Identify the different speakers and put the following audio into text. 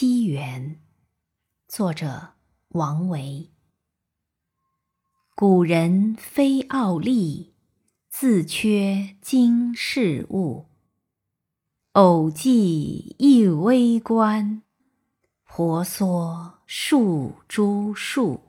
Speaker 1: 西园》，作者王维。古人非傲立，自缺今世物。偶记一微观，婆娑数株树。